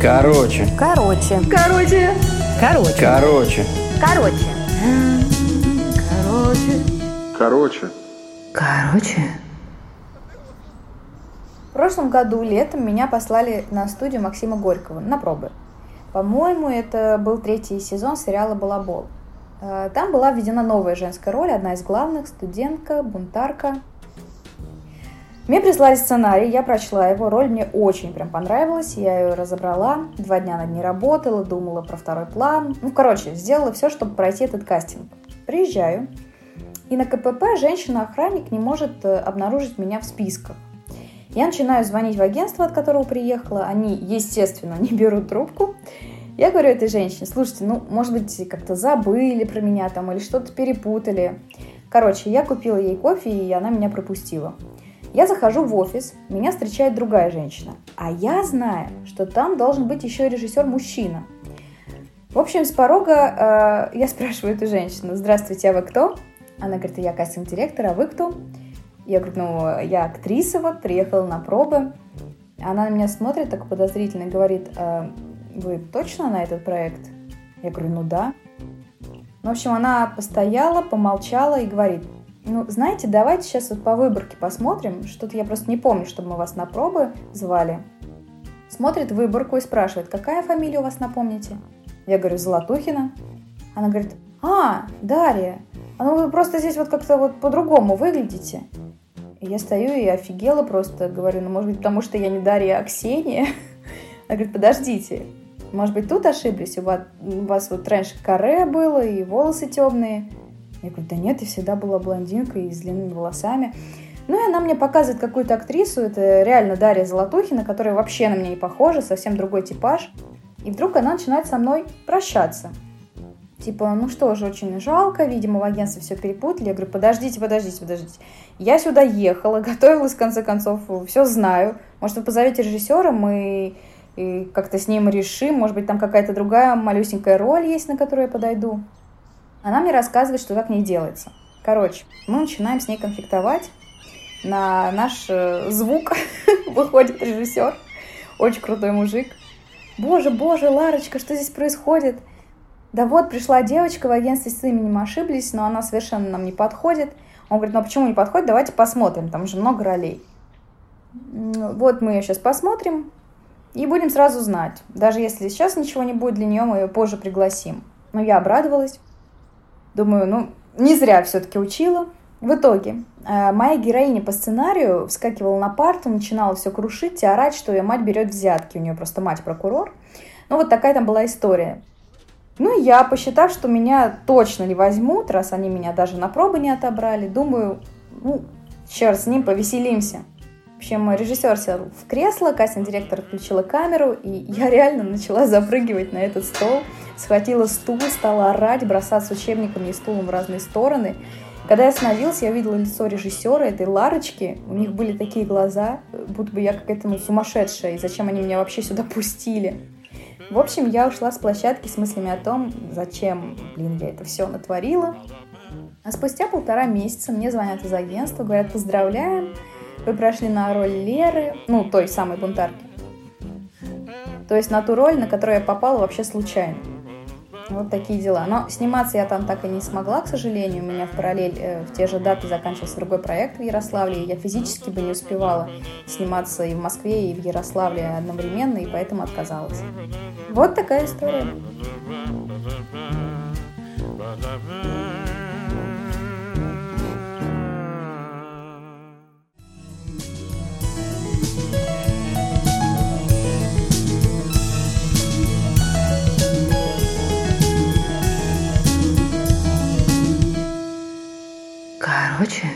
Короче. Короче. Короче. Короче. Короче. Короче. Короче. Короче. В прошлом году летом меня послали на студию Максима Горького на пробы. По-моему, это был третий сезон сериала «Балабол». Э, Там была введена новая женская роль, одна из главных, студентка, бунтарка. Мне прислали сценарий, я прочла его, роль мне очень прям понравилась, я ее разобрала, два дня над ней работала, думала про второй план. Ну, короче, сделала все, чтобы пройти этот кастинг. Приезжаю, и на КПП женщина-охранник не может э, обнаружить меня в списках. Я начинаю звонить в агентство, от которого приехала. Они, естественно, не берут трубку. Я говорю этой женщине, слушайте, ну, может быть, как-то забыли про меня там или что-то перепутали. Короче, я купила ей кофе, и она меня пропустила. Я захожу в офис, меня встречает другая женщина. А я знаю, что там должен быть еще режиссер-мужчина. В общем, с порога э, я спрашиваю эту женщину, здравствуйте, а вы кто? Она говорит, я кастинг-директор, а вы кто? Я говорю, ну, я актриса, вот, приехала на пробы. Она на меня смотрит так подозрительно и говорит, «А вы точно на этот проект? Я говорю, ну да. Ну, в общем, она постояла, помолчала и говорит, ну, знаете, давайте сейчас вот по выборке посмотрим. Что-то я просто не помню, чтобы мы вас на пробы звали. Смотрит выборку и спрашивает, какая фамилия у вас, напомните? Я говорю, Золотухина. Она говорит, а, Дарья, а ну вы просто здесь вот как-то вот по-другому выглядите. И я стою и офигела просто, говорю, ну может быть потому что я не Дарья, а Ксения. Она говорит, подождите, может быть тут ошиблись, у вас, у вас вот раньше каре было и волосы темные. Я говорю, да нет, я всегда была блондинкой и с длинными волосами. Ну и она мне показывает какую-то актрису, это реально Дарья Золотухина, которая вообще на меня не похожа, совсем другой типаж. И вдруг она начинает со мной прощаться. Типа, ну что же, очень жалко, видимо, в агентстве все перепутали. Я говорю, подождите, подождите, подождите. Я сюда ехала, готовилась, в конце концов, все знаю. Может, вы позовете режиссера, мы и как-то с ним решим. Может быть, там какая-то другая малюсенькая роль есть, на которую я подойду. Она мне рассказывает, что так не делается. Короче, мы начинаем с ней конфликтовать. На наш э, звук выходит режиссер, очень крутой мужик. Боже, боже, Ларочка, что здесь происходит? Да вот, пришла девочка, в агентстве с именем ошиблись, но она совершенно нам не подходит. Он говорит, ну а почему не подходит? Давайте посмотрим, там же много ролей. Вот мы ее сейчас посмотрим и будем сразу знать. Даже если сейчас ничего не будет для нее, мы ее позже пригласим. Но я обрадовалась. Думаю, ну, не зря все-таки учила. В итоге, э, моя героиня по сценарию вскакивала на парту, начинала все крушить и орать, что ее мать берет взятки. У нее просто мать прокурор. Ну, вот такая там была история. Ну, я, посчитав, что меня точно не возьмут, раз они меня даже на пробы не отобрали, думаю, ну, черт с ним, повеселимся. Общем, режиссер сел в кресло, кастинг-директор включила камеру, и я реально начала запрыгивать на этот стол, схватила стул, стала орать, бросаться учебниками и стулом в разные стороны. Когда я остановился, я увидела лицо режиссера, этой Ларочки. У них были такие глаза, будто бы я какая-то ну, сумасшедшая, и зачем они меня вообще сюда пустили. В общем, я ушла с площадки с мыслями о том, зачем, блин, я это все натворила. А спустя полтора месяца мне звонят из агентства, говорят, поздравляем, вы прошли на роль Леры, ну, той самой бунтарки. То есть на ту роль, на которую я попала вообще случайно. Вот такие дела. Но сниматься я там так и не смогла, к сожалению. У меня в параллель э, в те же даты заканчивался другой проект в Ярославле, и я физически бы не успевала сниматься и в Москве, и в Ярославле одновременно, и поэтому отказалась. Вот такая история. 什么